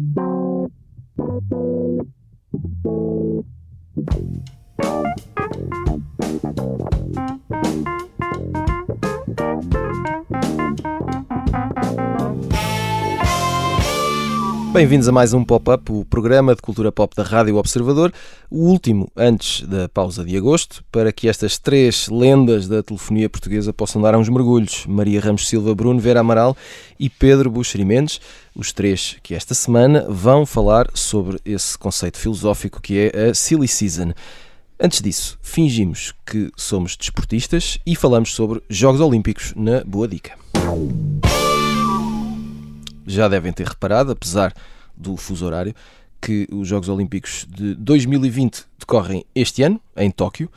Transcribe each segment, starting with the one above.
Bye. Bem-vindos a mais um Pop-Up, o programa de cultura pop da Rádio Observador, o último antes da pausa de agosto, para que estas três lendas da telefonia portuguesa possam dar uns mergulhos: Maria Ramos Silva, Bruno Vera Amaral e Pedro Buxeri Mendes, os três que esta semana vão falar sobre esse conceito filosófico que é a Silly Season. Antes disso, fingimos que somos desportistas e falamos sobre Jogos Olímpicos na Boa Dica já devem ter reparado, apesar do fuso horário, que os Jogos Olímpicos de 2020 decorrem este ano, em Tóquio,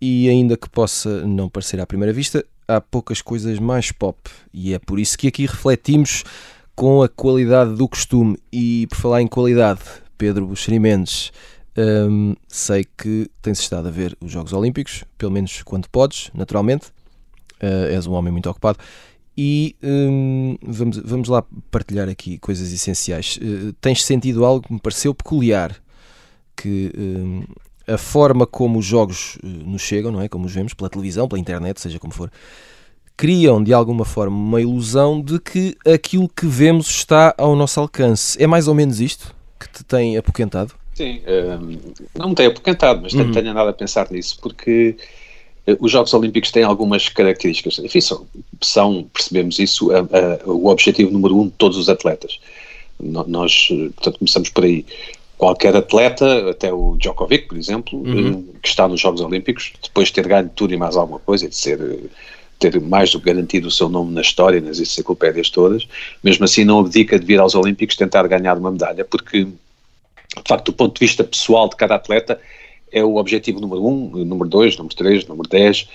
e ainda que possa não parecer à primeira vista, há poucas coisas mais pop, e é por isso que aqui refletimos com a qualidade do costume. E por falar em qualidade, Pedro Buxeri Mendes, hum, sei que tens estado a ver os Jogos Olímpicos, pelo menos quando podes, naturalmente. Uh, és um homem muito ocupado e hum, vamos, vamos lá partilhar aqui coisas essenciais. Uh, tens sentido algo que me pareceu peculiar, que hum, a forma como os jogos uh, nos chegam, não é? Como os vemos pela televisão, pela internet, seja como for, criam de alguma forma uma ilusão de que aquilo que vemos está ao nosso alcance. É mais ou menos isto que te tem apoquentado? Sim, um, não me tem apoquentado, mas uhum. tenho andado a pensar nisso, porque eh, os Jogos Olímpicos têm algumas características. Enfim, são, são percebemos isso, a, a, o objetivo número um de todos os atletas. Nós, portanto, começamos por aí. Qualquer atleta, até o Djokovic, por exemplo, uhum. Eh, que está nos Jogos Olímpicos, depois de ter ganho tudo e mais alguma coisa, de ser ter mais do que garantido o seu nome na história, nas enciclopédias todas, mesmo assim não abdica de vir aos Olímpicos tentar ganhar uma medalha, porque, de facto, do ponto de vista pessoal de cada atleta, é o objetivo número um, número dois, número três, número dez,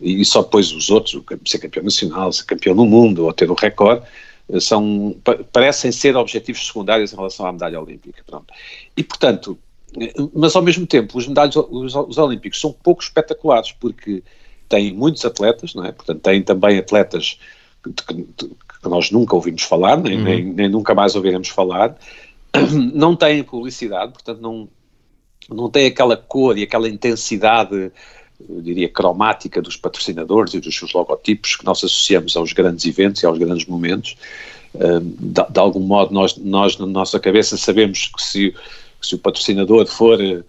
e só depois os outros, ser campeão nacional, ser campeão do mundo ou ter o recorde, eh, são, parecem ser objetivos secundários em relação à medalha olímpica. Pronto. E, portanto, eh, mas ao mesmo tempo, os medalhos, os, os olímpicos são pouco espetaculares, porque têm muitos atletas, não é? Portanto, têm também atletas que, que, que nós nunca ouvimos falar, nem, uhum. nem, nem nunca mais ouviremos falar, não têm publicidade, portanto, não não tem aquela cor e aquela intensidade, eu diria, cromática dos patrocinadores e dos seus logotipos que nós associamos aos grandes eventos e aos grandes momentos. De, de algum modo, nós, nós, na nossa cabeça, sabemos que se, que se o patrocinador for uh,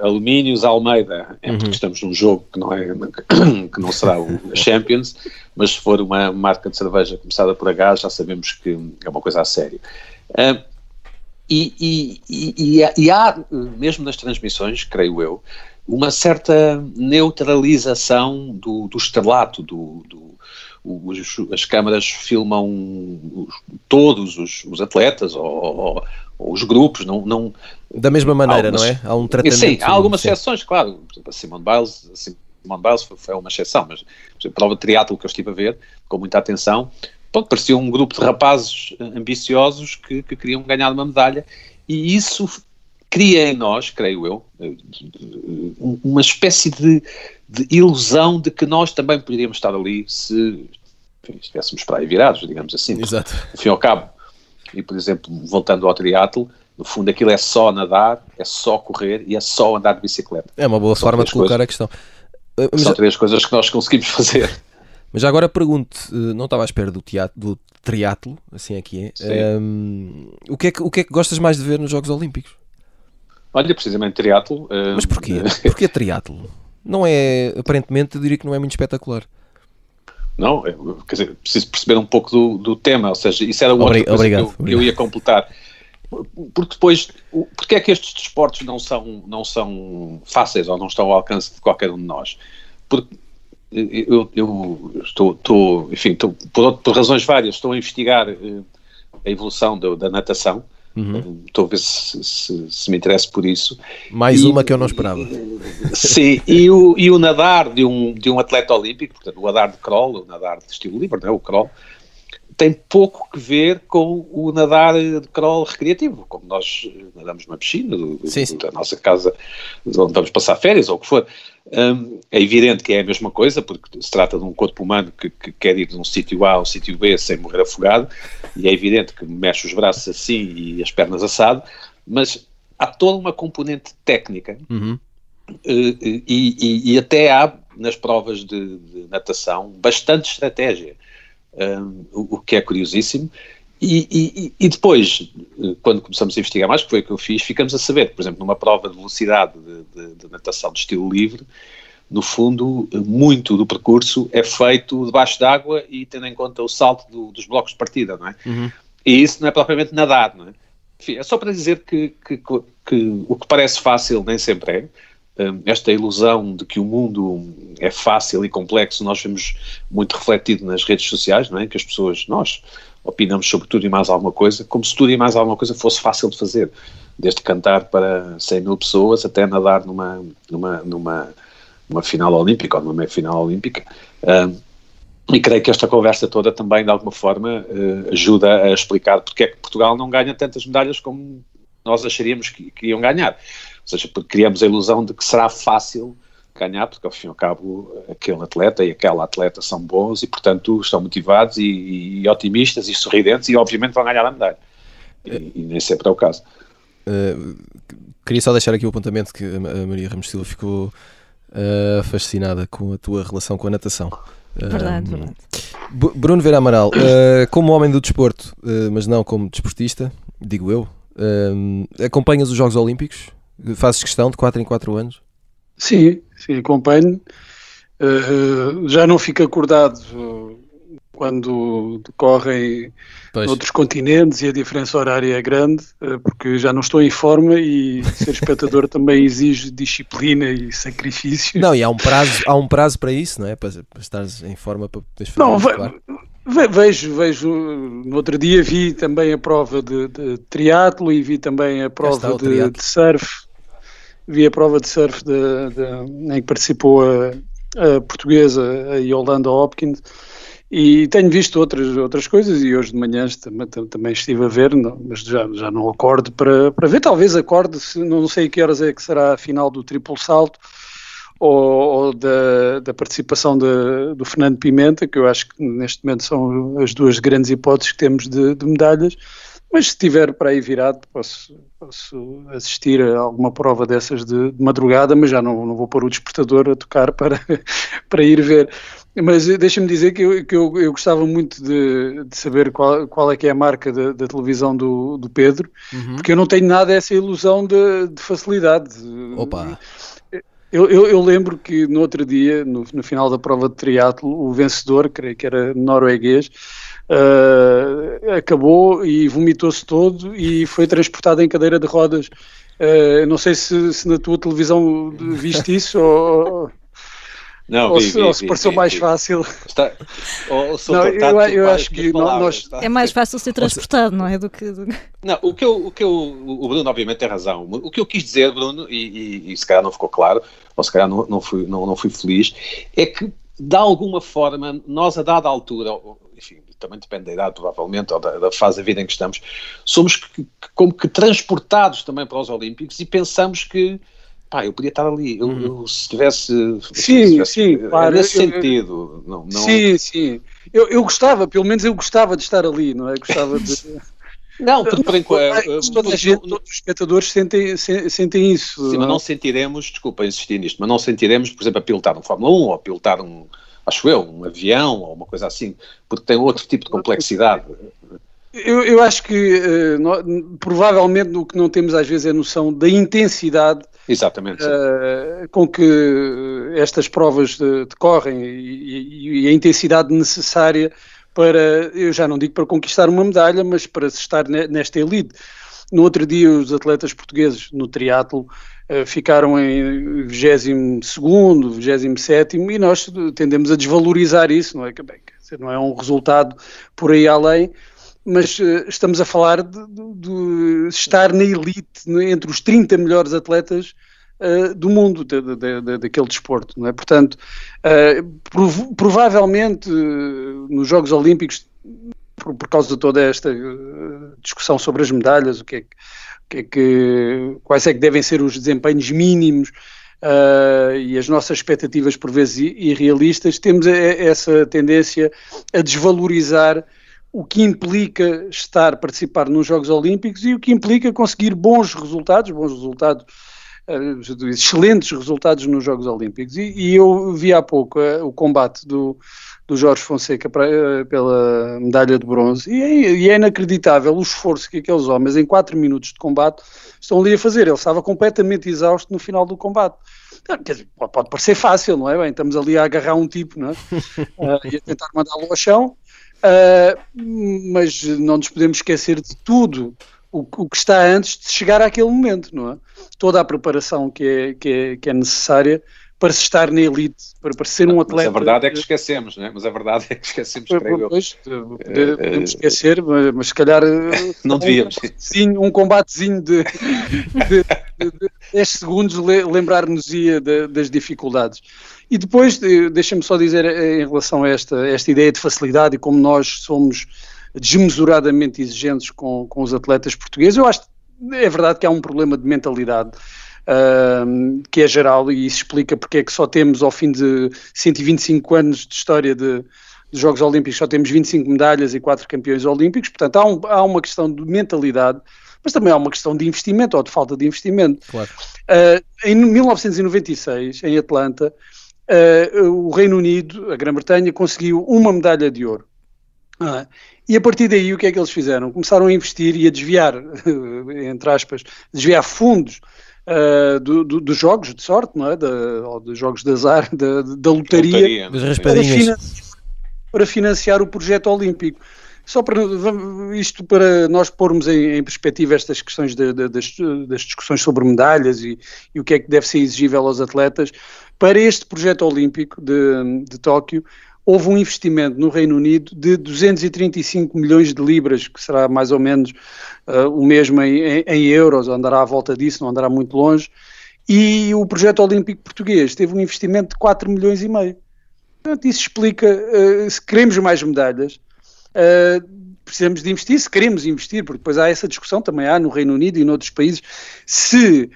Alumínios Almeida, é porque uhum. estamos num jogo que não, é, que não será o Champions, mas se for uma marca de cerveja começada por H, já sabemos que é uma coisa a sério. Uh, e, e, e, e, há, mesmo nas transmissões, creio eu, uma certa neutralização do, do estrelato, do, do os, as câmaras filmam os, todos os, os atletas ou, ou, ou, os grupos, não, não da mesma maneira, algumas, não é? Há um tratamento. Sim, há algumas exceções, claro. A Simone Biles, a Simone Biles foi, foi uma exceção, mas a prova de triatlo que eu estive a ver com muita atenção, pronto, parecia um grupo de rapazes ambiciosos que, que queriam ganhar uma medalha e isso cria em nós, creio eu, uma espécie de, de ilusão de que nós também poderíamos estar ali se enfim, estivéssemos para aí virados, digamos assim. Exato. Ao fim ao cabo, e por exemplo, voltando ao triatlo, no fundo aquilo é só nadar, é só correr e é só andar de bicicleta. É uma boa São forma de colocar coisas, a questão. São três coisas que nós conseguimos fazer. Mas já agora pergunto, eh, não estava à espera do, teatro, do triatlo, assim aqui é. Um, o, que é que, o que é que gostas mais de ver nos Jogos Olímpicos? Olha, precisamente triatlo. Um... Mas porquê? Porquê triatlo? Não é, aparentemente, eu diria que não é muito espetacular. Não, quer dizer, preciso perceber um pouco do, do tema, ou seja, isso era coisa obrigado, que eu, eu, ia completar. Porque depois, porque é que estes desportos não são, não são fáceis ou não estão ao alcance de qualquer um de nós? Porque eu, eu estou, estou, enfim, estou, por, por, razões várias, estou a investigar uh, a evolução do, da natação. Uhum. Uh, estou a ver se, se, se, me interessa por isso. Mais e, uma que eu não esperava. Sim, e o, e o nadar de um, de um atleta olímpico, portanto, o nadar de crawl, o nadar de estilo livre, não é? o crawl, tem pouco que ver com o nadar de crawl recreativo, como nós nadamos numa piscina do, sim. da nossa casa, onde vamos passar férias ou o que for. Um, é evidente que é a mesma coisa, porque se trata de um corpo humano que, que quer ir de um sítio A a um sítio B sem morrer afogado, e é evidente que mexe os braços assim e as pernas assado, mas há toda uma componente técnica uhum. e, e, e, até há nas provas de, de natação bastante estratégia um, o, o, que é curiosíssimo. E, e, e, depois, quando começamos a investigar mais, que foi o que eu fiz, ficamos a saber, por exemplo, numa prova de velocidade de, de, de natação de estilo livre, no fundo, muito do percurso é feito debaixo d'água e tendo em conta o salto do, dos blocos de partida, não é? Uhum. E isso não é propriamente nadar, não é? Enfim, é só para dizer que, que, que, que o que parece fácil nem sempre é. Hum, esta ilusão de que o mundo é fácil e complexo nós vemos muito refletido nas redes sociais, não é? Que as pessoas, nós, opinamos sobre tudo e mais alguma coisa, como se tudo e mais alguma coisa fosse fácil de fazer, desde cantar para 100 mil pessoas até nadar numa, numa, numa, numa final olímpica ou numa meia final olímpica. Um, e creio que esta conversa toda também, de alguma forma, uh, ajuda a explicar porque é que Portugal não ganha tantas medalhas como nós acharíamos que, que iam ganhar. Ou seja, porque criamos a ilusão de que será fácil ganhar, porque ao fim e ao cabo aquele atleta e aquela atleta são bons e, portanto, estão motivados e, e otimistas e sorridentes e, obviamente, vão ganhar a medalha. E, e nem sempre é o caso. Uh, queria só deixar aqui o apontamento que a Maria Ramos Silva ficou uh, fascinada com a tua relação com a natação. Verdade, uh, verdade. Bruno Vera Amaral, como homem do desporto, mas não como desportista, digo eu, acompanhas os Jogos Olímpicos? Fazes questão de 4 em 4 anos? Sim, sim, acompanho. Uh, já não fico acordado uh, quando decorrem pois. noutros continentes e a diferença horária é grande, porque já não estou em forma e ser espectador também exige disciplina e sacrifício. Não, e há um prazo, há um prazo para isso, não é? Para, para estares em forma para poderes fazer Não, claro. Vejo, vejo. No outro dia vi também a prova de, de triatlo e vi também a prova de, de, surf vi a prova de surf de, de, em que participou a, a, portuguesa, a Yolanda Hopkins, e tenho visto outras, outras coisas e hoje de manhã também, também estive a ver, não, mas já, já não acordo para, para ver, talvez acorde, se, não sei que horas é que será a final do triplo salto, ou, ou da, da, participação de, do Fernando Pimenta, que eu acho que neste momento são as duas grandes hipóteses que temos de, de medalhas, mas se estiver para aí virado, posso, posso assistir a alguma prova dessas de, de, madrugada, mas já não, não vou pôr o despertador a tocar para, para ir ver. Mas deixa-me dizer que, eu, que eu, eu, gostava muito de, de saber qual, qual, é que é a marca da, da televisão do, do Pedro, uhum. porque eu não tenho nada essa ilusão de, de facilidade. Opa! Eu, eu, eu, lembro que no outro dia, no, no final da prova de triatlo, o vencedor, creio que era norueguês, uh, acabou e vomitou-se todo e foi transportado em cadeira de rodas. Uh, não sei se, se, na tua televisão viste isso ou, não, ou, vi, se, vi, ou se pareceu mais fácil. Está, ou, não, eu, eu acho que palavras, nós... é mais fácil ser transportado, não é? Do que. Do... Não, o que, eu, o que eu, o Bruno, obviamente, tem razão. O que eu quis dizer, Bruno, e, e, e se calhar não ficou claro, ou se calhar não, não, fui, não, não fui feliz, é que de alguma forma, nós a dada altura, também depende da idade, provavelmente, ou da, da fase da vida em que estamos, somos que, que, como que transportados também para os Olímpicos e pensamos que pá, eu podia estar ali, eu, eu se tivesse. Sim, se tivesse, sim, é claro. Nesse eu, sentido. Eu, não, não... Sim, sim. Eu, eu gostava, pelo menos eu gostava de estar ali, não é? Gostava de. Não, porque por enquanto. Toda a gente, todos os espectadores sentem, sentem isso. Sim, mas não sentiremos, desculpa insistir nisto, mas não sentiremos, por exemplo, a pilotar um Fórmula 1 ou a pilotar um, acho eu, um avião ou uma coisa assim, porque tem outro tipo de complexidade. Eu, eu acho que uh, no, provavelmente o que não temos às vezes é a noção da intensidade Exatamente, uh, com que estas provas decorrem e, e, a intensidade necessária para, eu já não digo para conquistar uma medalha, mas para estar nesta elite. No outro dia, os atletas portugueses no triatlo eh, ficaram em 22º, 27 e nós tendemos a desvalorizar isso, não é? Bem, não é um resultado por aí além, mas uh, estamos a falar de, de, de, estar na elite, entre os 30 melhores atletas uh, do mundo de, daquele desporto, não é? Portanto, uh, prov provavelmente nos Jogos Olímpicos por, por, causa de toda esta uh, discussão sobre as medalhas, o que é que, o que, é que quais é que devem ser os desempenhos mínimos uh, e as nossas expectativas por vezes irrealistas, temos essa tendência a desvalorizar o que implica estar, participar nos Jogos Olímpicos e o que implica conseguir bons resultados, bons resultados, excelentes resultados nos Jogos Olímpicos. E, e eu vi há pouco uh, o combate do, do Jorge Fonseca pra, uh, pela medalha de bronze e é, e é, inacreditável o esforço que aqueles homens em 4 minutos de combate estão ali a fazer. Ele estava completamente exausto no final do combate. Quer dizer, pode parecer fácil, não é? Bem, estamos ali a agarrar um tipo não é? e a tentar mandá-lo ao chão Uh, mas não nos podemos esquecer de tudo o, o, que está antes de chegar àquele momento, não é? Toda a preparação que é, que é, que é necessária para se estar na elite, para, para ser um atleta. Mas a verdade é que esquecemos, não é? Mas a verdade é que esquecemos, creio pois, eu. Podemos esquecer, mas, mas se calhar. Não devíamos. Um, um combatezinho de, de, de, de 10 segundos lembrar-nos-ia das dificuldades. E depois, eh, deixa-me só dizer eh, em relação a esta, esta ideia de facilidade e como nós somos desmesuradamente exigentes com, com os atletas portugueses, eu acho que é verdade que há um problema de mentalidade uh, que é geral e isso explica porque é que só temos ao fim de 125 anos de história de, de Jogos Olímpicos, só temos 25 medalhas e 4 campeões olímpicos, portanto há, um, há uma questão de mentalidade mas também há uma questão de investimento ou de falta de investimento. Claro. Uh, em 1996, em Atlanta, uh, o Reino Unido, a Grã-Bretanha, conseguiu uma medalha de ouro. Ah, e a partir daí o que é que eles fizeram? Começaram a investir e a desviar, entre aspas, desviar fundos uh, do, do, dos jogos de sorte, não é? Da, ou dos jogos de azar, da, da lotaria, lotaria para, financiar, para financiar o projeto olímpico. Só para isto para nós pormos em, em perspectiva estas questões de, de, das, das, discussões sobre medalhas e, e, o que é que deve ser exigível aos atletas, para este projeto olímpico de, de Tóquio, houve um investimento no Reino Unido de 235 milhões de libras, que será mais ou menos uh, o mesmo em, em, euros, andará à volta disso, não andará muito longe, e o projeto olímpico português teve um investimento de 4 milhões e meio. Portanto, isso explica, uh, se queremos mais medalhas, uh, precisamos de investir, se queremos investir, porque depois há essa discussão, também há no Reino Unido e noutros países, se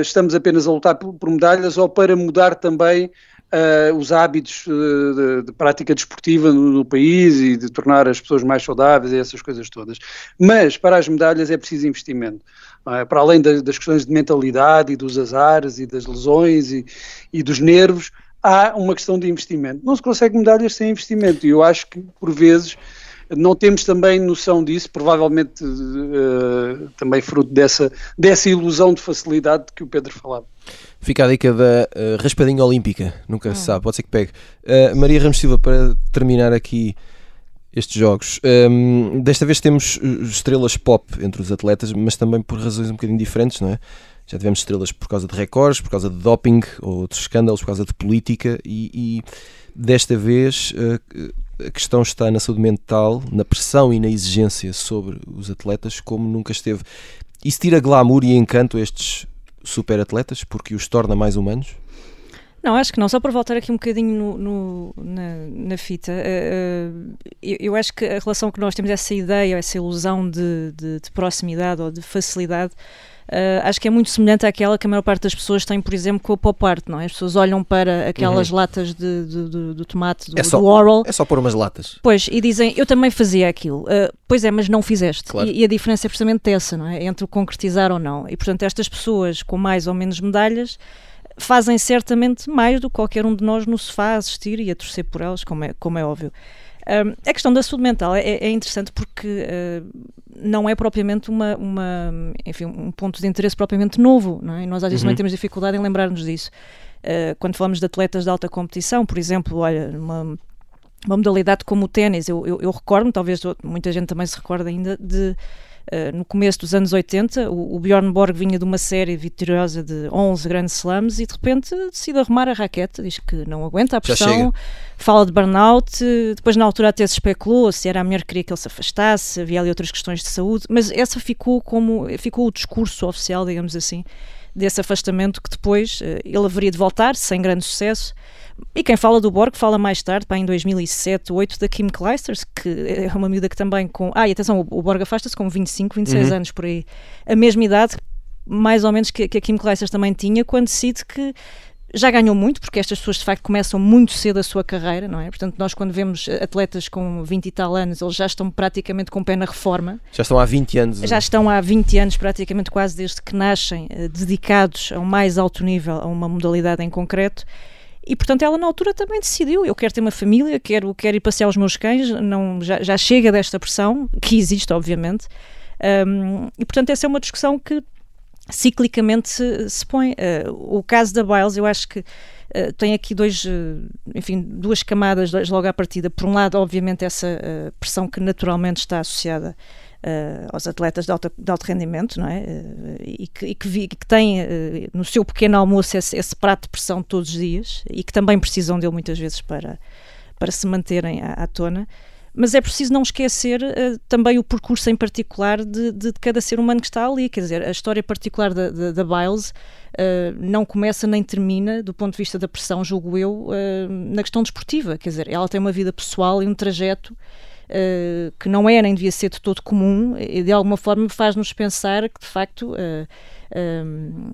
estamos apenas a lutar por, por, medalhas ou para mudar também uh, os hábitos de, de, prática desportiva no, no, país e de tornar as pessoas mais saudáveis e essas coisas todas. Mas para as medalhas é preciso investimento. É? Para além das, questões de mentalidade e dos azares e das lesões e, e dos nervos, há uma questão de investimento. Não se consegue medalhas sem investimento e eu acho que, por vezes, não temos também noção disso, provavelmente uh, também fruto dessa, dessa ilusão de facilidade de que o Pedro falava. Fica a dica da uh, raspadinha olímpica, nunca se ah. sabe, pode ser que pegue. Uh, Maria Ramos Silva, para terminar aqui estes jogos, um, ehm, desta vez temos estrelas pop entre os atletas, mas também por razões um bocadinho diferentes, não é? Já tivemos estrelas por causa de recordes, por causa de doping, ou outros escândalos, por causa de política, e, e desta vez uh, a questão está na saúde mental, na pressão e na exigência sobre os atletas, como nunca esteve. Isso tira glamour e encanto a estes super atletas, porque os torna mais humanos? Não, acho que não. Só para voltar aqui um bocadinho no, no, na, na, fita, uh, eu, eu, acho que a relação que nós temos, essa ideia, essa ilusão de, de, de proximidade ou de facilidade, Uh, acho que é muito semelhante àquela que a maior parte das pessoas tem, por exemplo, com a pop art, não é? As pessoas olham para aquelas uhum. latas de, de, de, de tomate do, é só, do Oral. É só pôr umas latas. Pois, e dizem, eu também fazia aquilo. Uh, pois é, mas não fizeste. Claro. E, e, a diferença é precisamente essa, não é? Entre o concretizar ou não. E, portanto, estas pessoas com mais ou menos medalhas fazem certamente mais do que qualquer um de nós no sofá a assistir e a torcer por elas, como é, como é óbvio. Um, a questão da saúde mental é, é interessante porque uh, não é propriamente uma, uma, enfim, um ponto de interesse propriamente novo, não é? E nós às vezes uhum. também temos dificuldade em lembrar-nos disso. Uh, quando falamos de atletas de alta competição, por exemplo, olha, uma, uma modalidade como o ténis, eu, eu, eu recordo, talvez muita gente também se recorda ainda, de Uh, no começo dos anos 80, o, o, Bjorn Borg vinha de uma série vitoriosa de 11 grandes slams e de repente decide arrumar a raquete, diz que não aguenta a pressão, fala de burnout, depois na altura até se especulou se era a mulher que queria que ele se afastasse, havia ali outras questões de saúde, mas essa ficou como, ficou o discurso oficial, digamos assim, desse afastamento que depois uh, ele haveria de voltar, sem grande sucesso. E quem fala do Borg fala mais tarde, pá, em 2007, 2008, da Kim Clijsters, que é uma miúda que também com... Ah, e atenção, o, Borg afasta-se com 25, 26 uhum. anos por aí. A mesma idade, mais ou menos, que, que a Kim Clijsters também tinha, quando decide que já ganhou muito, porque estas pessoas de facto começam muito cedo a sua carreira, não é? Portanto, nós quando vemos atletas com 20 e tal anos, eles já estão praticamente com o pé na reforma. Já estão há 20 anos. Já estão há 20 anos, praticamente quase desde que nascem, eh, dedicados a um mais alto nível, a uma modalidade em concreto. E, portanto, ela na altura também decidiu: eu quero ter uma família, quero, quero ir passear os meus cães, não, já, já chega desta pressão, que existe, obviamente. Um, e, portanto, essa é uma discussão que ciclicamente se, se põe. Uh, o caso da Biles, eu acho que uh, tem aqui dois, uh, enfim, duas camadas logo à partida. Por um lado, obviamente, essa pressão que naturalmente está associada aos atletas de, alto de alto rendimento, não é? e que, e que, vi, que têm no seu pequeno almoço esse, esse, prato de pressão todos os dias e que também precisam dele muitas vezes para, para se manterem à, à tona mas é preciso não esquecer uh, também o percurso em particular de, de, de, cada ser humano que está ali. Quer dizer, a história particular da, da, da Biles uh, não começa nem termina, do ponto de vista da pressão, julgo eu, uh, na questão desportiva. Quer dizer, ela tem uma vida pessoal e um trajeto. Que não é nem devia ser de todo comum e de alguma forma faz-nos pensar que de facto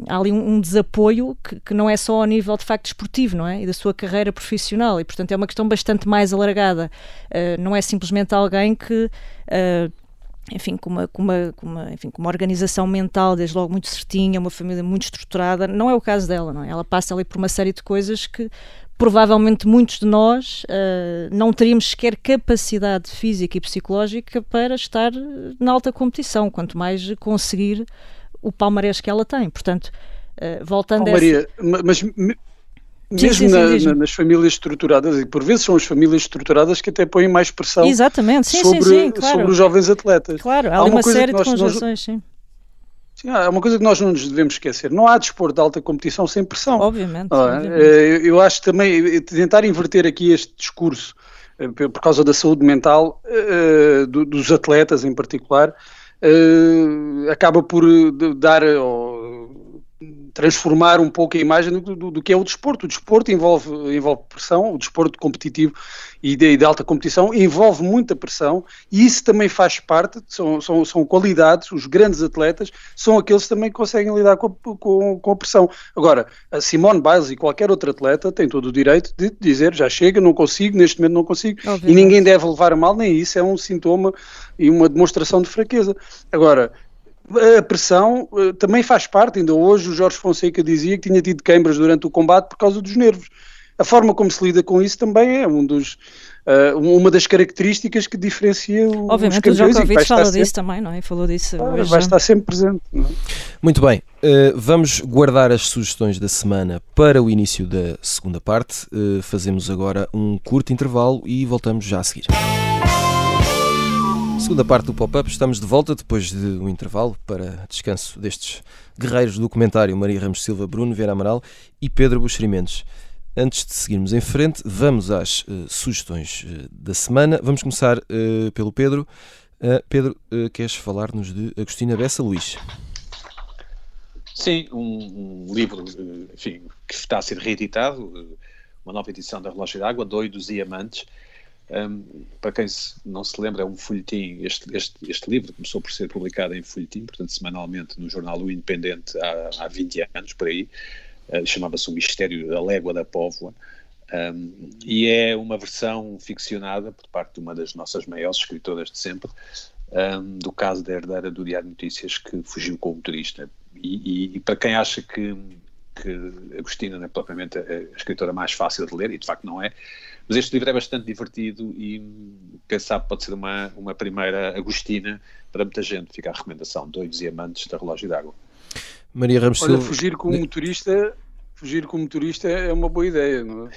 há ali um, um desapoio que, que, não é só ao nível de facto esportivo, não é? E da sua carreira profissional. E, portanto, é uma questão bastante mais alargada. Uh, não é simplesmente alguém que. Uh, enfim, com uma, com, uma, com, uma, enfim, com uma organização mental desde logo muito certinha, uma família muito estruturada, não é o caso dela, não é? Ela passa ali por uma série de coisas que provavelmente muitos de nós uh, não teríamos sequer capacidade física e psicológica para estar na alta competição, quanto mais conseguir o palmarés que ela tem. Portanto, uh, voltando oh, Maria, essa... mas me, mesmo sim, sim, na, nas famílias estruturadas, e por vezes são as famílias estruturadas que até põem mais pressão Exatamente. Sim, sobre, claro. sobre os jovens atletas. Claro, há, há uma, série de conjunções, sim. Sim, há uma coisa que nós não nos devemos esquecer: não há desporto de alta competição sem pressão. Obviamente. É? obviamente. Eh, eu acho também, eh, tentar inverter aqui este discurso por causa da saúde mental dos atletas em particular, acaba por eh, dar transformar um pouco a imagem do, do, do, que é o desporto. O desporto envolve, envolve pressão, o desporto competitivo e de, de, alta competição envolve muita pressão e isso também faz parte, são, são, são qualidades, os grandes atletas são aqueles que também conseguem lidar com a, com, com a pressão. Agora, a Simone Biles e qualquer outro atleta tem todo o direito de dizer já chega, não consigo, neste momento não consigo, Obviamente. e ninguém deve levar a mal, nem isso é um sintoma e uma demonstração de fraqueza. Agora, a pressão uh, também faz parte, ainda hoje o Jorge Fonseca dizia que tinha tido queimbras durante o combate por causa dos nervos. A forma como se lida com isso também é um dos, uh, uma das características que diferencia o Obviamente o Djokovic fala sempre, disso também, não é? Falou disso ah, Vai estar sempre presente. É? Muito bem, uh, vamos guardar as sugestões da semana para o início da segunda parte. fazemos agora um curto intervalo e voltamos já a seguir. Segunda parte do pop-up, estamos de volta depois de um intervalo para descanso destes guerreiros do documentário Maria Ramos Silva, Bruno Vieira Amaral e Pedro Buxerimentos. Antes de seguirmos em frente, vamos às uh, sugestões uh, da semana. Vamos começar uh, pelo Pedro. Pedro, queres falar-nos de Agostina Bessa Luís? Sim, um, um, livro enfim, que está a ser reeditado, uma nova edição da Relógio d'Água, Doidos e Amantes, um, para quem não se lembra, é um folhetim. Este, este, este, livro começou por ser publicado em folhetim, portanto, semanalmente, no jornal O Independente, há, há 20 anos por aí. Uh, Chamava-se O Mistério da Légua da Póvoa. Um, e é uma versão ficcionada por parte de uma das nossas maiores escritoras de sempre, um, do caso da herdeira do Diário de Notícias que fugiu com o motorista. E, e, e para quem acha que, que Agostina não é propriamente a, a escritora mais fácil de ler, e de facto não é, mas este livro é bastante divertido e quem sabe pode ser uma, uma primeira Agostina para muita gente. Fica a recomendação: Dois Diamantes da Relógio d'Água. Maria Ramos Olha, fugir com o motorista fugir com o motorista é uma boa ideia, não é?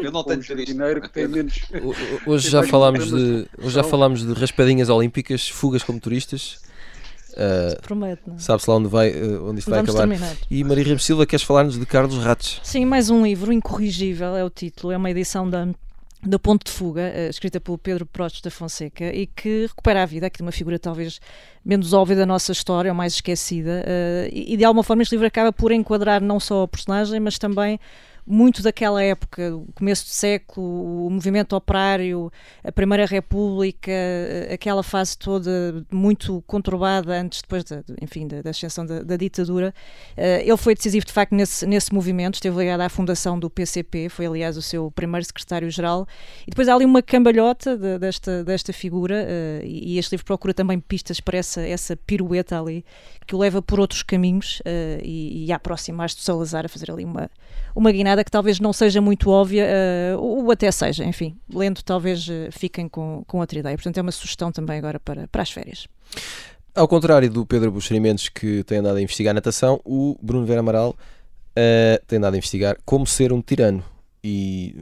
Eu não tenho dinheiro que tem menos. Hoje já falámos de hoje já falámos de raspadinhas olímpicas, fugas com motoristas. Uh, Promete, não? É? Sabe-se lá onde, vai, uh, onde isto vai acabar. Terminar. E Maria Ramos Silva, queres falar-nos de Carlos Ratos? Sim, mais um livro, Incorrigível é o título, é uma edição da da Ponte de Fuga, uh, escrita pelo Pedro Protes da Fonseca, e que recupera a vida aqui de uma figura talvez menos óbvia da nossa história, ou mais esquecida, e de alguma forma este livro acaba por enquadrar não só a personagem, mas também muito daquela época, o começo do século, o movimento operário, a Primeira República, aquela fase toda muito conturbada antes, depois, da, enfim, da, da ascensão da, da ditadura. Uh, ele foi decisivo, de facto, nesse, nesse movimento, esteve ligado à fundação do PCP, foi, aliás, o seu primeiro secretário-geral. E depois há ali uma cambalhota de, desta, desta figura, uh, e este livro procura também pistas para essa, essa pirueta ali, que o leva por outros caminhos uh, e, e aproximar-se do Salazar a fazer ali uma, uma guinada que talvez não seja muito óbvia, uh, ou até seja, enfim, lendo talvez uh, fiquem com, com outra ideia. Portanto, é uma sugestão também agora para, para as férias. Ao contrário do Pedro Buxerimentos, que tem andado a investigar natação, o Bruno Vera Amaral uh, tem andado a investigar como ser um tirano. E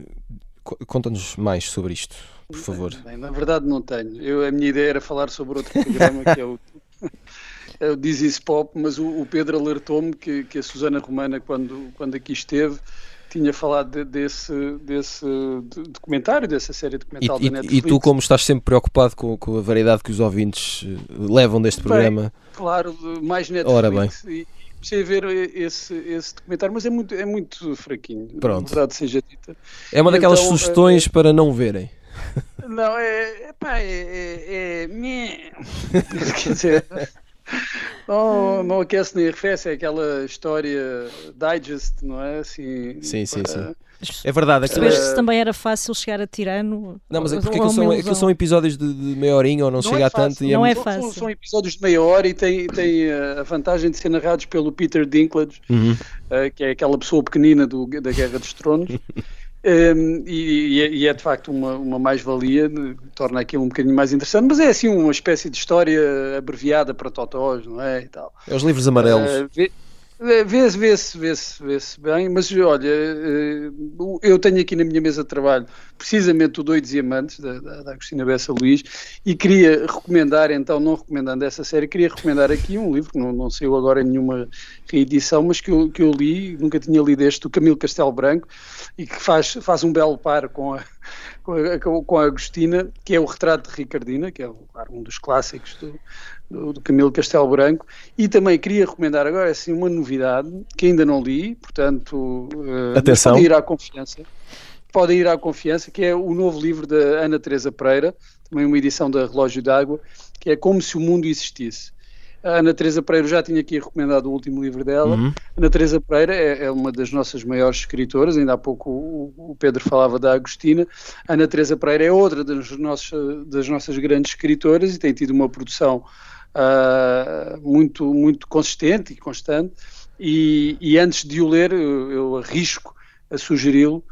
conta-nos mais sobre isto, por favor. Bem, na verdade não tenho. Eu, a minha ideia era falar sobre outro programa que é o é Diz Isso Pop, mas o, o Pedro alertou-me que, que, a Susana Romana, quando, quando aqui esteve, tinha falado de, desse, desse documentário, dessa série documental e, da Netflix. E tu, como estás sempre preocupado com, com a variedade que os ouvintes eh, levam deste bem, programa... Claro, mais Netflix. Ora bem. E, comecei a ver esse, esse documentário, mas é muito, é muito fraquinho. Pronto. Verdade seja dita. É uma daquelas então, sugestões é, para não verem. Não, é. Pá, é. é, é Quer dizer. Não, não aquece nem arrefece, é aquela história digest, não é? Assim, sim, sim, sim. É verdade. Aquilo... se também era fácil chegar a tirano. Não, mas é porque aquilo são, aquilo são episódios de, de meia horinha ou não, não chega é a tanto. não é, é fácil. São, são, episódios de meia hora e tem, tem eh, a vantagem de ser narrados pelo Peter Dinklage, uhum. uh, que é aquela pessoa pequenina do, da Guerra dos Tronos. Um, e, é, e, é de facto uma, uma mais-valia, torna aquilo um bocadinho mais interessante, mas é assim uma espécie de história abreviada para totós, não é? E tal. É os livros amarelos. Uh, Vê-se, vê-se, vê-se, vê-se bem, mas olha, eh, eu tenho aqui na minha mesa de trabalho precisamente o Doidos Diamantes, da, da, da Agostina Bessa Luís, e queria recomendar, então, não recomendando essa série, queria recomendar aqui um livro, que não, não saiu agora em nenhuma reedição, mas que eu, que eu li, nunca tinha lido este, do Camilo Castelo Branco, e que faz, faz um belo par com a, com a, com a Agostina, que é o retrato de Ricardina, que é um dos clássicos do, do, do Camilo Castelo Branco, e também queria recomendar agora assim, uma novidade que ainda não li, portanto, uh, Atenção. podem ir à confiança. Podem ir à confiança, que é o novo livro da Ana Teresa Pereira, também uma edição da Relógio d'Água, que é Como se o Mundo Existisse. A Ana Teresa Pereira já tinha aqui recomendado o último livro dela. Uhum. Ana Teresa Pereira é, é, uma das nossas maiores escritoras, ainda há pouco o, o, Pedro falava da Agostina. A Ana Teresa Pereira é outra das, nossos, das nossas grandes escritoras e tem tido uma produção uh, muito, muito consistente e constante. E, e, antes de o ler, eu, eu arrisco a sugeri-lo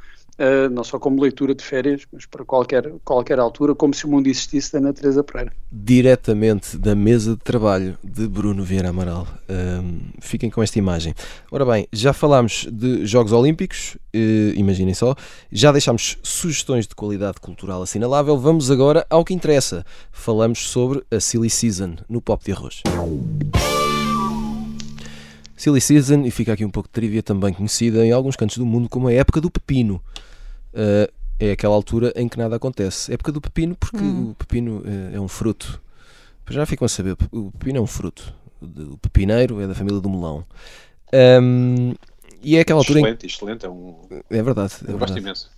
uh, não só como leitura de férias, mas para qualquer, qualquer altura, como se o mundo existisse da Ana Teresa Pereira. Diretamente da mesa de trabalho de Bruno Vieira Amaral. Um, fiquem com esta imagem. Ora bem, já falámos de Jogos Olímpicos, uh, imaginem só, já deixámos sugestões de qualidade cultural assinalável, vamos agora ao que interessa. Falamos sobre a Silly Season no Pop de Arroz. Silly Season, e fica aqui um pouco de trivia também conhecida em alguns cantos do mundo como a época do pepino. Uh, é aquela altura em que nada acontece. Época do pepino, porque hum. o pepino uh, é um fruto. Já ficam a saber, o pepino é um fruto. O pepineiro é da família do melão. Um, e é aquela altura excelente, em... excelente, é um. É verdade. É Eu gosto imenso.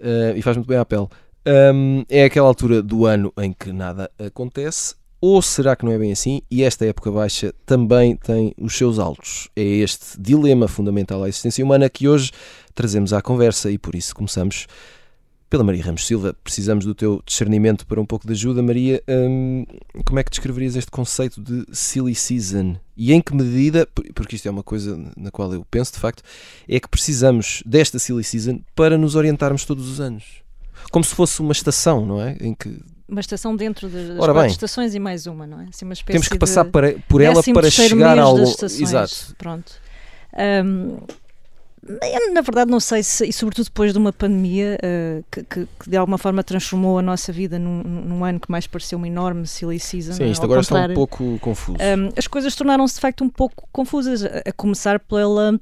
Uh, e faz muito bem à pele. Um, é aquela altura do ano em que nada acontece ou será que não é bem assim? E esta época baixa também tem os seus altos. É este dilema fundamental à existência humana que hoje trazemos à conversa e por isso começamos pela Maria Ramos Silva. Precisamos do teu discernimento para um pouco de ajuda. Maria, hum, como é que descreverias este conceito de silly season? E em que medida, porque isto é uma coisa na qual eu penso de facto, é que precisamos desta silly season para nos orientarmos todos os anos? Como se fosse uma estação, não é? Em que uma estação dentro das Ora quatro estações e mais uma, não é? Assim, uma Temos que passar para, por ela para chegar ao. Exato. Pronto. Um, na verdade, não sei se, e sobretudo depois de uma pandemia uh, que, que, que, de alguma forma transformou a nossa vida num, num ano que mais pareceu uma enorme silly season. Sim, isto agora está um pouco confuso. Um, as coisas tornaram-se de facto um pouco confusas, a, a começar pela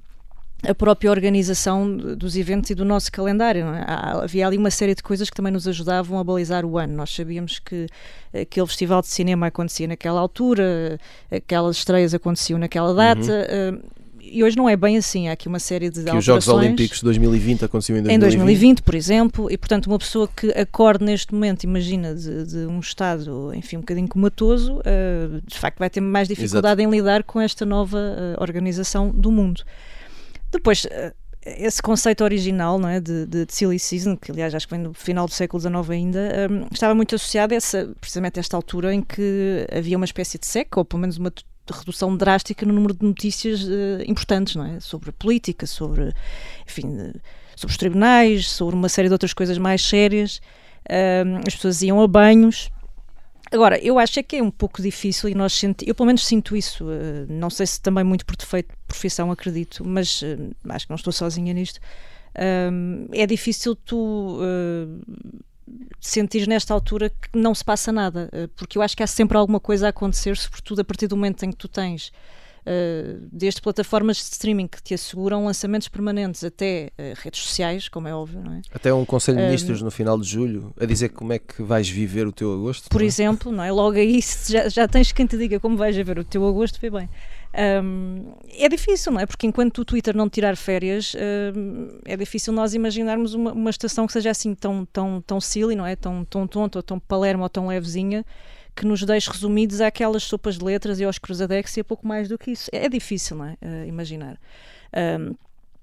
a própria organização dos eventos e do nosso calendário. É? Havia ali uma série de coisas que também nos ajudavam a balizar o ano. Nós sabíamos que aquele festival de cinema acontecia naquela altura, aquelas estreias aconteciam naquela data. Uhum. Uh, e hoje não é bem assim, há aqui uma série de que os Jogos Olímpicos de 2020 aconteciam em 2020. Em 2020, por exemplo, e portanto uma pessoa que acorde neste momento, imagina, de, de um estado, enfim, um bocadinho comatoso, uh, de facto vai ter mais dificuldade Exato. em lidar com esta nova uh, organização do mundo. Depois, uh, esse conceito original não é, de, de, de, silly season, que aliás acho que vem do final do século XIX ainda, um, estava muito associado a essa, precisamente a esta altura em que havia uma espécie de seca, ou pelo menos uma redução drástica no número de notícias uh, importantes, não é? Sobre a política, sobre, enfim, sobre os tribunais, sobre uma série de outras coisas mais sérias. Uh, as pessoas iam a banhos. Agora, eu acho é que é um pouco difícil e nós senti, eu pelo menos sinto isso, eh, não sei se também muito por defeito de profissão acredito, mas acho que não estou sozinha nisto. é difícil tu sentir nesta altura que não se passa nada, eh, porque eu acho que há sempre alguma coisa a acontecer, sobretudo a partir do momento em que tu tens uh, desde plataformas de streaming que te asseguram lançamentos permanentes até uh, redes sociais, como é óbvio, não é? Até um Conselho de Ministros no final de julho a dizer como é que vais viver o teu agosto. Por não é? exemplo, não é? Logo aí já, já tens quem te diga como vais viver o teu agosto, vê bem. Um, é difícil, não é? Porque enquanto o Twitter não tirar férias, um, é difícil nós imaginarmos uma, uma, estação que seja assim tão, tão, tão silly, não é? Tão, tão tonta, ou tão palermo, ou tão levezinha, que nos deixe resumidos àquelas sopas de letras e aos cruzadex e a pouco mais do que isso. É, é difícil, não é? Uh, imaginar. Um,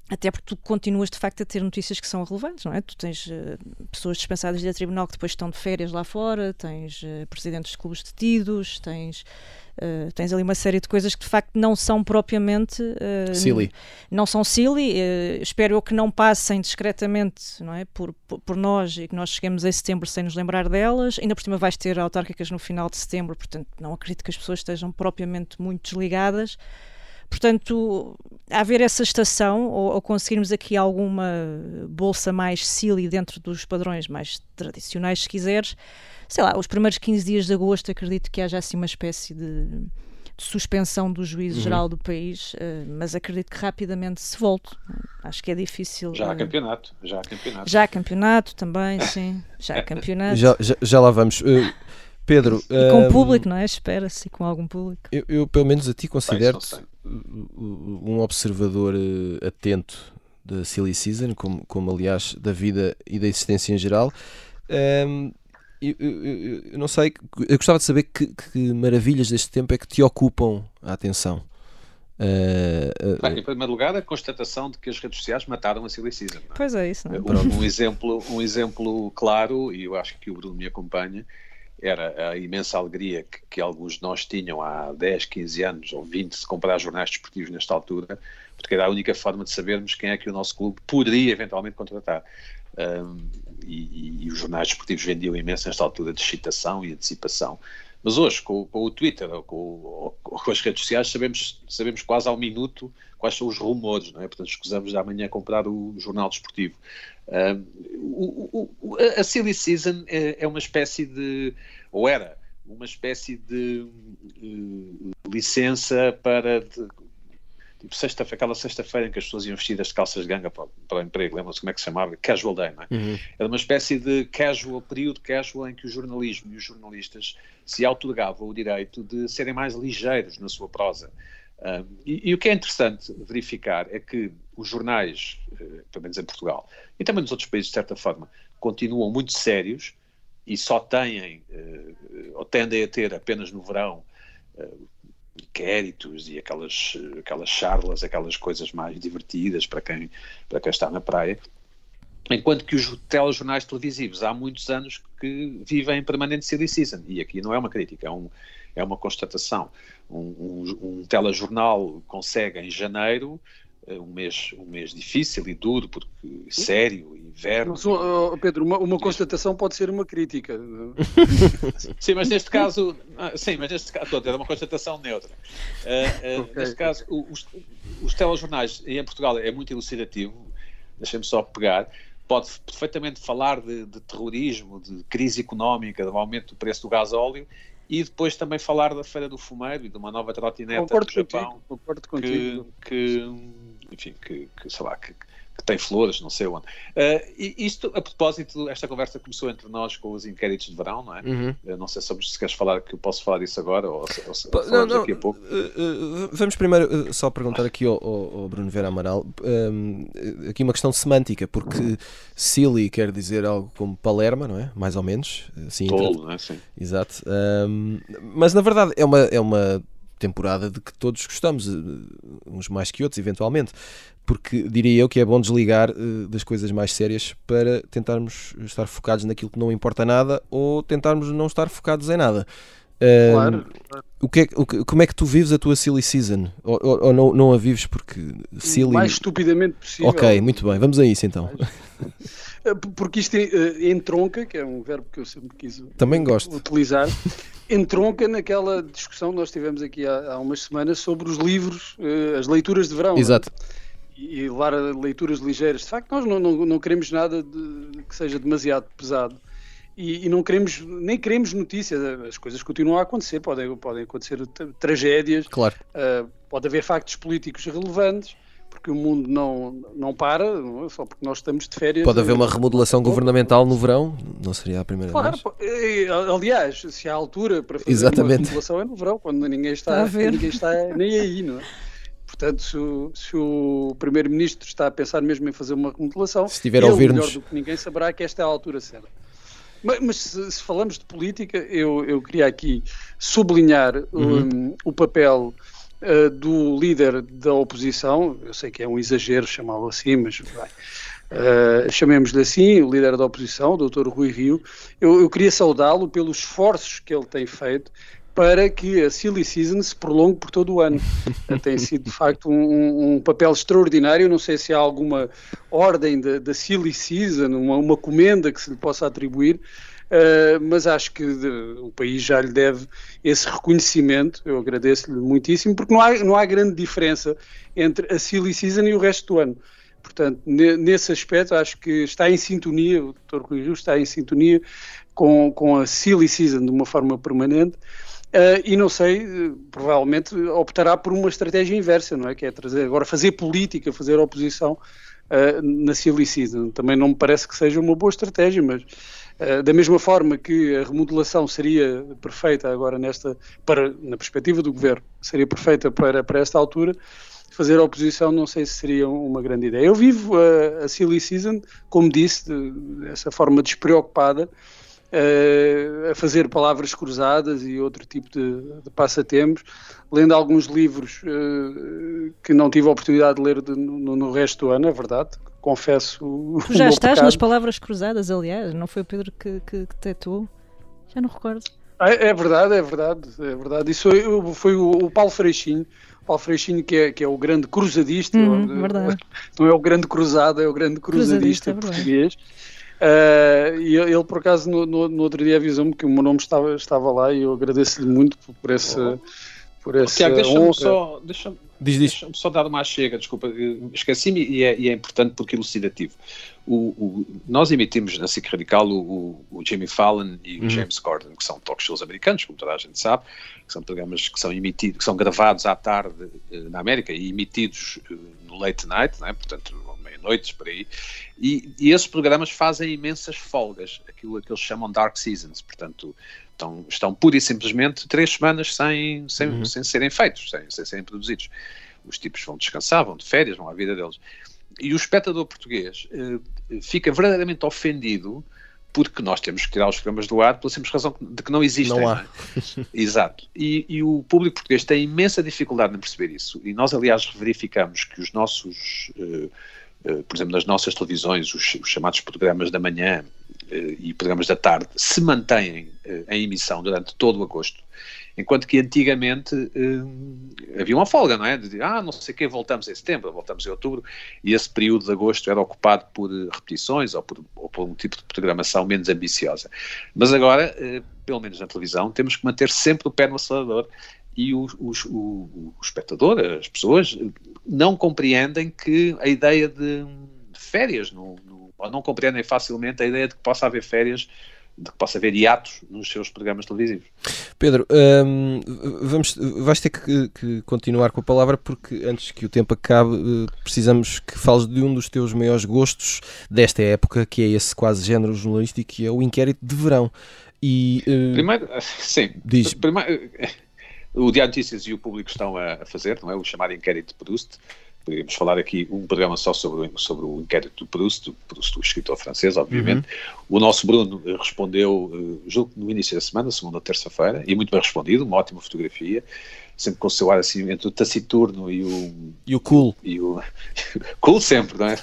até porque tu continuas de facto a ter notícias que são relevantes, não é? Tu tens uh, pessoas dispensadas de tribunal que depois estão de férias lá fora, tens uh, presidentes de clubes detidos, tens Uh, tens ali uma série de coisas que de facto não são propriamente uh, silly. Não são silly. Uh, espero eu que não passem discretamente não é? Por, por, por, nós e que nós cheguemos a setembro sem nos lembrar delas. Ainda por cima vais ter autárquicas no final de setembro, portanto não acredito que as pessoas estejam propriamente muito desligadas. Portanto, haver essa estação ou, ou, conseguirmos aqui alguma bolsa mais silly dentro dos padrões mais tradicionais, se quiseres, sei lá, os primeiros 15 dias de agosto acredito que haja assim uma espécie de, de suspensão do juízo uhum. geral do país, uh, mas acredito que rapidamente se volte. Acho que é difícil. Já há uh, campeonato, já há campeonato. Já há campeonato também, sim. Já há campeonato. já, já, já lá vamos. Uh, Pedro. E com um, público, não é? Espera-se com algum público. Eu, eu, pelo menos a ti, considero-te um observador atento da Silly Season, como, como aliás da vida e da existência em geral. Um, eu, eu, eu, não sei, eu gostava de saber que, que, maravilhas deste tempo é que te ocupam a atenção. Uh, uh, Bem, em primeiro lugar, a constatação de que as redes sociais mataram a Silly Season. É? Pois é, isso. Não é? Um, um, exemplo, um exemplo claro, e eu acho que o Bruno me acompanha, era a imensa alegria que, que, alguns de nós tinham há 10, 15 anos ou 20 de comprar jornais desportivos nesta altura, porque era a única forma de sabermos quem é que o nosso clube poderia eventualmente contratar. Um, e, e, os jornais esportivos vendiam imenso nesta altura de excitação e antecipação. Mas hoje, com, com o Twitter ou com, com, as redes sociais, sabemos, sabemos quase ao minuto quais são os rumores, não é? Portanto, escusamos de amanhã comprar o jornal desportivo. o, o, a Silly Season é, é, uma espécie de, ou era, uma espécie de uh, licença para de, tipo sexta aquela sexta-feira em que as pessoas iam vestidas de calças de ganga para, para o emprego, lembram-se como é que se chamava? Casual Day, não é? Uhum. Era uma espécie de casual, período casual em que o jornalismo e os jornalistas se autolegavam o direito de serem mais ligeiros na sua prosa. Um, e, e, o que é interessante verificar é que os jornais, uh, pelo menos em Portugal, e também nos outros países de certa forma, continuam muito sérios e só têm, uh, ou tendem a ter apenas no verão, uh, inquéritos e aquelas, aquelas charlas, aquelas coisas mais divertidas para quem, para quem está na praia. Enquanto que os telejornais televisivos há muitos anos que vivem em permanente silly season. E aqui não é uma crítica, é, um, é uma constatação. Um, um, um telejornal consegue em janeiro um mês, um mês difícil e duro, porque sério, inverno. Oh, Pedro, uma, uma constatação pode ser uma crítica. sim, mas neste caso, ah, sim, mas neste caso, é uma constatação neutra. Uh, uh, okay. Neste caso, os, os telejornais em Portugal é muito elucidativo, deixem-me só pegar. Pode perfeitamente falar de, de terrorismo, de crise económica, do aumento do preço do gás óleo e depois também falar da Feira do Fumeiro e de uma nova trotineta do Japão contigo. Que, que enfim, que, que sei lá, que, que tem flores, não sei onde. Uh, isto, a propósito, esta conversa começou entre nós com os inquéritos de verão, não é? Uhum. não sei se, se queres falar, que eu posso falar disso agora ou, se, ou se não, não, daqui a pouco. Uh, uh, vamos primeiro só perguntar aqui ao, ao, ao Bruno Vera Amaral, um, aqui uma questão semântica, porque silly quer dizer algo como Palerma, não é? Mais ou menos. Assim, Tolo, não é? Sim. Exato. Um, mas na verdade é uma, é uma temporada de que todos gostamos, uns mais que outros, eventualmente porque diria eu que é bom desligar uh, das coisas mais sérias para tentarmos estar focados naquilo que não importa nada ou tentarmos não estar focados em nada. Uh, claro. O que é, o, como é que tu vives a tua silly season? Ou, ou, ou não, não a vives porque silly... O mais estupidamente possível. Ok, muito bem, vamos a isso então. Eh, porque isto uh, entronca, que é um verbo que eu sempre quis Também gosto. utilizar, entronca naquela discussão que nós tivemos aqui há, há umas semanas sobre os livros, as leituras de verão. É? Exato. Não? E levar a leituras ligeiras. De facto, nós não, não, não queremos nada de, que seja demasiado pesado. E, e, não queremos, nem queremos notícias. As coisas continuam a acontecer, podem, podem acontecer tragédias, claro. Uh, pode haver factos políticos relevantes, porque o mundo não, não para, é? só porque nós estamos de férias. Pode haver uma remodelação governamental no verão, não seria a primeira claro, vez? Aliás, se há altura para fazer Exatamente. uma remodelação é no verão, quando ninguém está, ninguém está nem aí, não é? Portanto, se, se o Primeiro-Ministro está a pensar mesmo em fazer uma remodelação, se a ouvir melhor do que ninguém saberá que esta é a altura certa. Mas, mas se, se, falamos de política, eu, eu queria aqui sublinhar uhum. um, o papel uh, do líder da oposição, eu sei que é um exagero chamá-lo assim, mas. Uh, chamemos-lhe assim, o líder da oposição, o Dr. Rui Rio, eu, eu queria saudá-lo pelos esforços que ele tem feito para que a Silly Season se prolongue por todo o ano. Tem sido, de facto, um, um, papel extraordinário. Não sei se há alguma ordem da Silly Season, uma, uma comenda que se lhe possa atribuir, uh, mas acho que de, o país já lhe deve esse reconhecimento. Eu agradeço-lhe muitíssimo, porque não há, não há grande diferença entre a Silly Season e o resto do ano. Portanto, nesse aspecto, acho que está em sintonia, o Dr. Rui Rio está em sintonia com, com a Silly Season de uma forma permanente. Uh, e não sei, provavelmente optará por uma estratégia inversa, não é? Que é trazer agora fazer política, fazer oposição uh, na Season. Também não me parece que seja uma boa estratégia, mas uh, da mesma forma que a remodelação seria perfeita agora nesta, para, na perspectiva do governo, seria perfeita para, para esta altura, fazer oposição não sei se seria uma grande ideia. Eu vivo a, a Silly Season, como disse, dessa forma despreocupada, a fazer palavras cruzadas e outro tipo de, de passatempos, lendo alguns livros uh, que não tive a oportunidade de ler de, no, no, resto do ano, é verdade. Confesso. Tu já estás pecado. nas palavras cruzadas, aliás, não foi o Pedro que, que, que tetou? Já não recordo. Ah, é, é verdade, é verdade, é verdade. Isso foi, foi o, o Paulo Freixinho, Paulo Freixinho, que é, que é o grande cruzadista, hum, não é o grande cruzado, é o grande cruzadista, cruzadista é português. Uh, e ele, por acaso, no, no, no outro dia avisou-me que o meu nome estava, estava lá e eu agradeço-lhe muito por esse. Oh. Por esse Tiago, deixa-me só, deixa diz, diz. Deixa só dar uma chega, desculpa, esqueci-me e, é, e é, importante porque é elucidativo. O, o, nós emitimos na SIC Radical o, o Jimmy Fallon e o uhum. James Corden, que são talk shows americanos, como toda a gente sabe, que são programas que são emitidos, que são gravados à tarde eh, na América e emitidos eh, no late night, né? portanto noites por aí, e, e, esses programas fazem imensas folgas, aquilo que eles chamam dark seasons, portanto estão, estão pura e simplesmente três semanas sem, sem, uhum. sem serem feitos, sem, sem serem produzidos. Os tipos vão descansar, vão de férias, vão à vida deles. E o espectador português uh, fica verdadeiramente ofendido porque nós temos que tirar os programas do ar pela simples razão de que não existem. Não há. É? Exato. E, e, o público português tem imensa dificuldade em perceber isso. E nós, aliás, verificamos que os nossos eh, por exemplo, nas nossas televisões, os, os chamados programas da manhã eh, e programas da tarde se mantêm eh, em emissão durante todo o agosto, enquanto que antigamente havia uma folga, não é? De, ah, não sei o que, voltamos em setembro, voltamos em outubro, e esse período de agosto era ocupado por repetições ou por, ou por um tipo de programação menos ambiciosa. Mas agora, pelo menos na televisão, temos que manter sempre o pé no acelerador e o, o, o, o espectador, as pessoas, não compreendem que a ideia de, férias, no, no, ou não compreendem facilmente a ideia de que possa haver férias de que possa haver hiatos nos seus programas televisivos. Pedro, hum, vamos, vais ter que, que, continuar com a palavra porque antes que o tempo acabe eh, precisamos que fales de um dos teus maiores gostos desta época, que é esse quase género jornalístico, que é o inquérito de verão. E, uh, Primeiro, sim, diz... Primeiro, o Diário Notícias e o público estão a fazer, não é? O chamado inquérito de Proust Poderíamos falar aqui um programa só sobre, sobre o inquérito do Proust, Proust, o escritor francês, obviamente. Uhum. O nosso Bruno respondeu, eh, julgo no início da semana, segunda ou terça-feira, e muito bem respondido, uma ótima fotografia, sempre com o seu ar assim entre o taciturno e o. E o cool. E o, cool sempre, não é?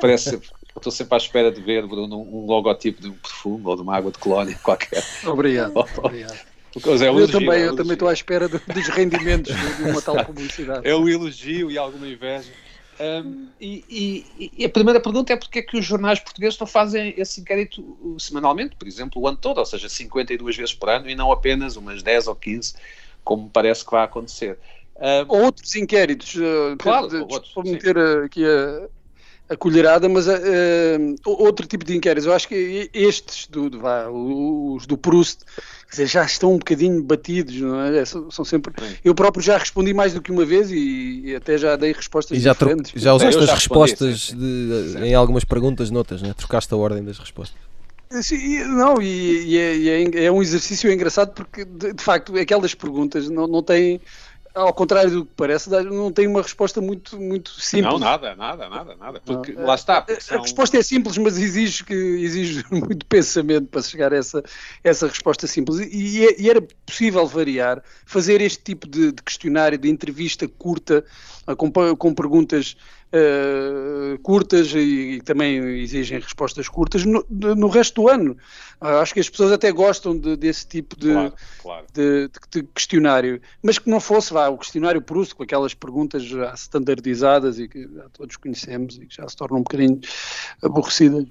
Parece. Estou sempre à espera de ver, Bruno, um logotipo de um perfume ou de uma água de colónia qualquer. Obrigado. obrigado. É eu elogio, também, é eu também estou à espera de, dos rendimentos de uma tal publicidade. É o elogio e alguma inveja. Um, e, e, e, a primeira pergunta é porque é que os jornais portugueses não fazem esse inquérito semanalmente, por exemplo, o ano todo, ou seja, 52 vezes por ano e não apenas umas 10 ou 15, como parece que vai acontecer. Um, ou outros inquéritos, uh, claro, de, outros, vou meter sim. aqui a, a colherada, mas uh, outro tipo de inquéritos. Eu acho que estes, do, do, vá, os do Proust, dizer, já estão um bocadinho batidos, não é? São, são sempre. Sim. Eu próprio já respondi mais do que uma vez e, e até já dei respostas e já diferentes. Já usaste as respostas de, em algumas perguntas, notas, né? trocaste a ordem das respostas. Não, e, e, é, e é, é, um exercício engraçado porque, de, de facto, aquelas perguntas não, não têm ao contrário do que parece, não tem uma resposta muito, muito simples. Não, nada, nada, nada, nada. Porque não. lá está. Porque são... A resposta é simples, mas exige, que, exige muito pensamento para chegar a essa, essa resposta simples. E, e era possível variar, fazer este tipo de, de questionário, de entrevista curta, com, com perguntas uh, curtas e, e, também exigem respostas curtas no, no resto do ano. Uh, acho que as pessoas até gostam de, desse tipo de, claro, claro. De, questionário, mas que não fosse vá, o questionário Proust com aquelas perguntas já standardizadas e que já todos conhecemos e que já se tornam um bocadinho aborrecidas.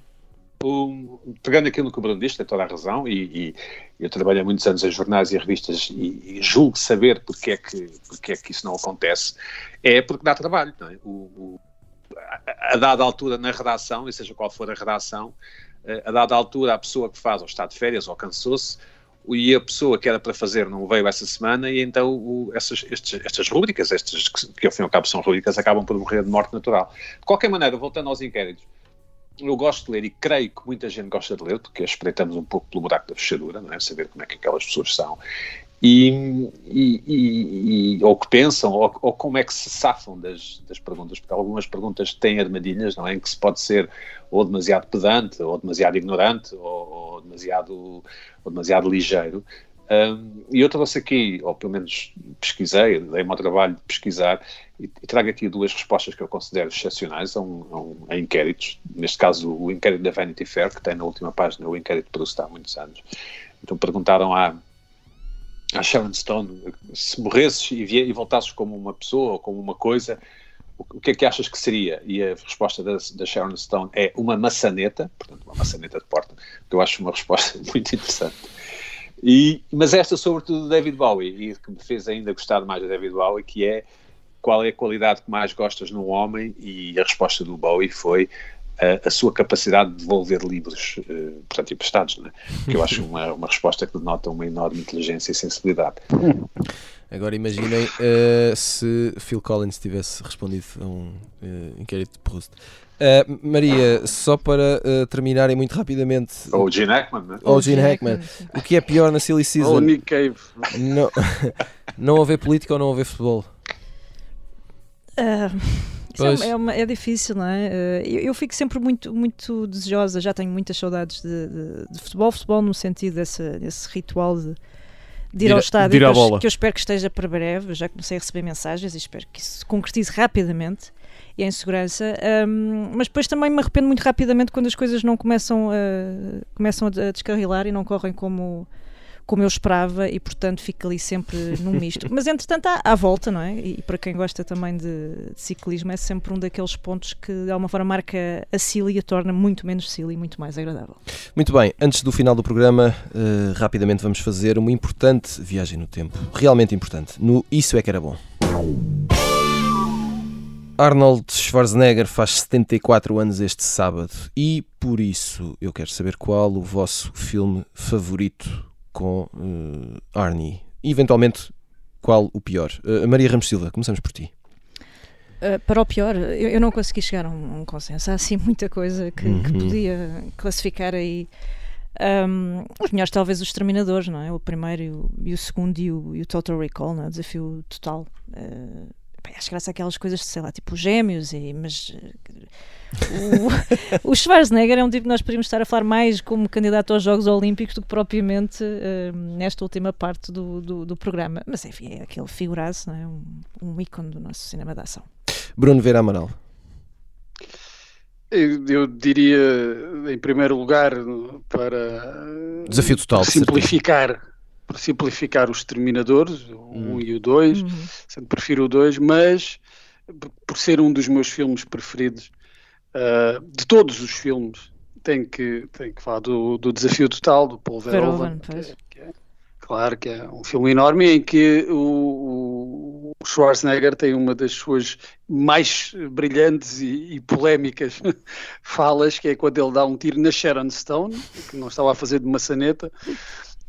O, pegando aquilo que o Bruno disse, tem toda a razão, e, e, eu trabalho há muitos anos em jornais e revistas e, e, julgo saber porque é, que, porque é que isso não acontece, é porque dá trabalho. É? O, o, a, dada altura na redação, e seja qual for a redação, eh, a dada altura a pessoa que faz ou está de férias ou cansou-se, e a pessoa que era para fazer não veio essa semana, e então o, essas, estes, estas rubricas, estas que, que ao fim e ao cabo são rubricas, acabam por morrer de morte natural. De qualquer maneira, voltando aos inquéritos, eu gosto de ler e creio que muita gente gosta de ler, porque espreitamos um pouco pelo buraco da fechadura, não é? saber como é que aquelas pessoas são. E, e, e, ou que pensam, ou, ou, como é que se safam das, das perguntas, porque algumas perguntas têm armadilhas, não é? Em que se pode ser ou demasiado pedante, ou demasiado ignorante, ou, ou demasiado, ou demasiado ligeiro. Um, e eu trouxe aqui, ou pelo menos pesquisei, dei-me ao trabalho de pesquisar, e, trago aqui duas respostas que eu considero excepcionais a, um, a, inquéritos. Neste caso, o inquérito da Vanity Fair, que tem na última página o inquérito de Proust há muitos anos. Então perguntaram à, à Sharon Stone se morresses e, e voltasses como uma pessoa ou como uma coisa, o, que é que achas que seria? E a resposta da, da Sharon Stone é uma maçaneta, portanto, uma maçaneta de porta, que eu acho uma resposta muito interessante. E, mas esta, sobretudo, do David Bowie, e que me fez ainda gostar mais de David Bowie, que é qual é a qualidade que mais gostas num homem? E a resposta do Bowie foi a, a sua capacidade de devolver livros, uh, portanto, emprestados, né? que eu acho uma, uma resposta que denota uma enorme inteligência e sensibilidade. Agora imaginem uh, se Phil Collins tivesse respondido a um uh, inquérito de Proust. Uh, Maria, só para uh, terminarem muito rapidamente. Ou o Gene Hackman, né? Ou o Gene Hackman. O que é pior na Silly Season? Ou o Nick Cave. Não, não haver política ou não haver futebol? Uh, é, é, uma, é, difícil, não é? Uh, eu, eu, fico sempre muito, muito desejosa, já tenho muitas saudades de, de, de futebol, futebol no sentido desse, desse ritual de, de ir ao estádio, que eu, que eu espero que esteja para breve. Já comecei a receber mensagens e espero que isso se concretize rapidamente e em segurança. Um, mas depois também me arrependo muito rapidamente quando as coisas não começam a, começam a descarrilar e não correm como como eu esperava e portanto fico ali sempre num misto. Mas entretanto há, há volta, não é? E para quem gosta também de, de, ciclismo é sempre um daqueles pontos que de alguma forma marca a Silly e a torna muito menos Silly e muito mais agradável. Muito bem, antes do final do programa, uh, rapidamente vamos fazer uma importante viagem no tempo, realmente importante, no Isso é que era bom. Arnold Schwarzenegger faz 74 anos este sábado e por isso eu quero saber qual o vosso filme favorito com uh, Arnie. E, eventualmente, qual o pior? Uh, Maria Ramos Silva, começamos por ti. Uh, para o pior, eu, eu, não consegui chegar a um, um, consenso. Há assim muita coisa que, uhum. que podia classificar aí. Um, os melhores, talvez, os Terminadores, não é? O primeiro e o, e o segundo e o, e o, Total Recall, não é? o desafio total. Uh, acho graça aquelas coisas, sei lá, tipo gêmeos, e, mas o, o Schwarzenegger é um tipo que nós poderíamos estar a falar mais como candidato aos Jogos Olímpicos do que propriamente uh, nesta última parte do, do, do, programa. Mas enfim, é aquele figuraço, não é? um, um ícone do nosso cinema de ação. Bruno Vera Amaral. Eu, eu, diria, em primeiro lugar, para desafio total, simplificar, para simplificar os terminadores, o 1 um e o 2, uhum. sempre prefiro o 2, mas por ser um dos meus filmes preferidos uh, de todos os filmes, tenho que, tenho que falar do, do Desafio Total, do Paul Verhoeven, que, é, que é, claro que é um filme enorme em que o, o Schwarzenegger tem uma das suas mais brilhantes e, e, polémicas falas, que é quando ele dá um tiro na Sharon Stone, que não estava a fazer de maçaneta,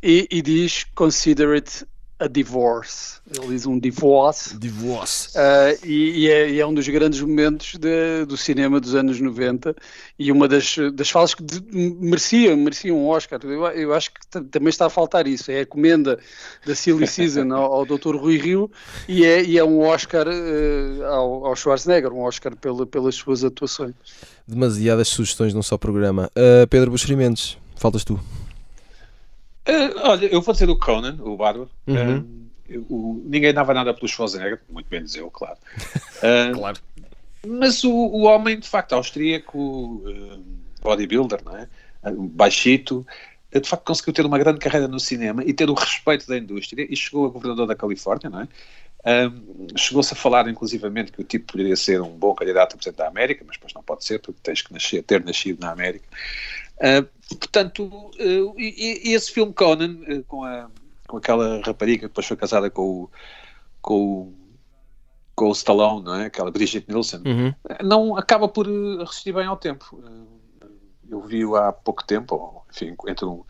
e, e diz Consider it a divorce. Ele diz um divorce. Divorce. Uh, e, e, é, e, é, um dos grandes momentos de, do cinema dos anos 90 e uma das, das falas que de, merecia, merecia um Oscar. Eu, eu acho que também está a faltar isso. É a comenda da Silly Season ao, ao Dr. Rui Rio e é, e é um Oscar uh, ao, ao, Schwarzenegger, um Oscar pela, pelas suas atuações. Demasiadas sugestões num só programa. Uh, Pedro Buxerimentos, faltas tu. Uh, olha, eu vou dizer do Conan, o Bárbaro. Uhum. Uh, o, ninguém dava nada pelo Schwarzenegger, muito menos eu, claro. Uh, claro. Mas o, o, homem, de facto, austríaco, bodybuilder, não é? baixito, de facto conseguiu ter uma grande carreira no cinema e ter o respeito da indústria e chegou a governador da Califórnia, não é? Um, Chegou-se a falar, inclusivamente, que o tipo poderia ser um bom candidato a presidente da América, mas depois não pode ser, porque tens que nascer, ter nascido na América. Uh, portanto, uh, e, e, esse filme Conan, uh, com, a, com aquela rapariga que depois foi casada com o, com o, com o Stallone, não é? aquela Brigitte Nielsen, uhum. não acaba por resistir bem ao tempo. eu vi-o há pouco tempo, ou, enfim, entre um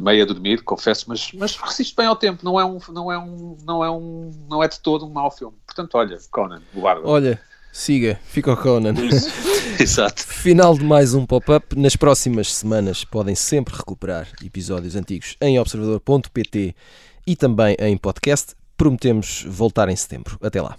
meio a dormir, confesso, mas, mas resiste bem ao tempo, não é um, não é um, não é um, não é de todo um mau filme. Portanto, olha, Conan, o Bárbaro. Olha, Siga, fica o Conan. Exato. Final de mais um pop-up. Nas próximas semanas podem sempre recuperar episódios antigos em observador.pt e também em podcast. Prometemos voltar em setembro. Até lá.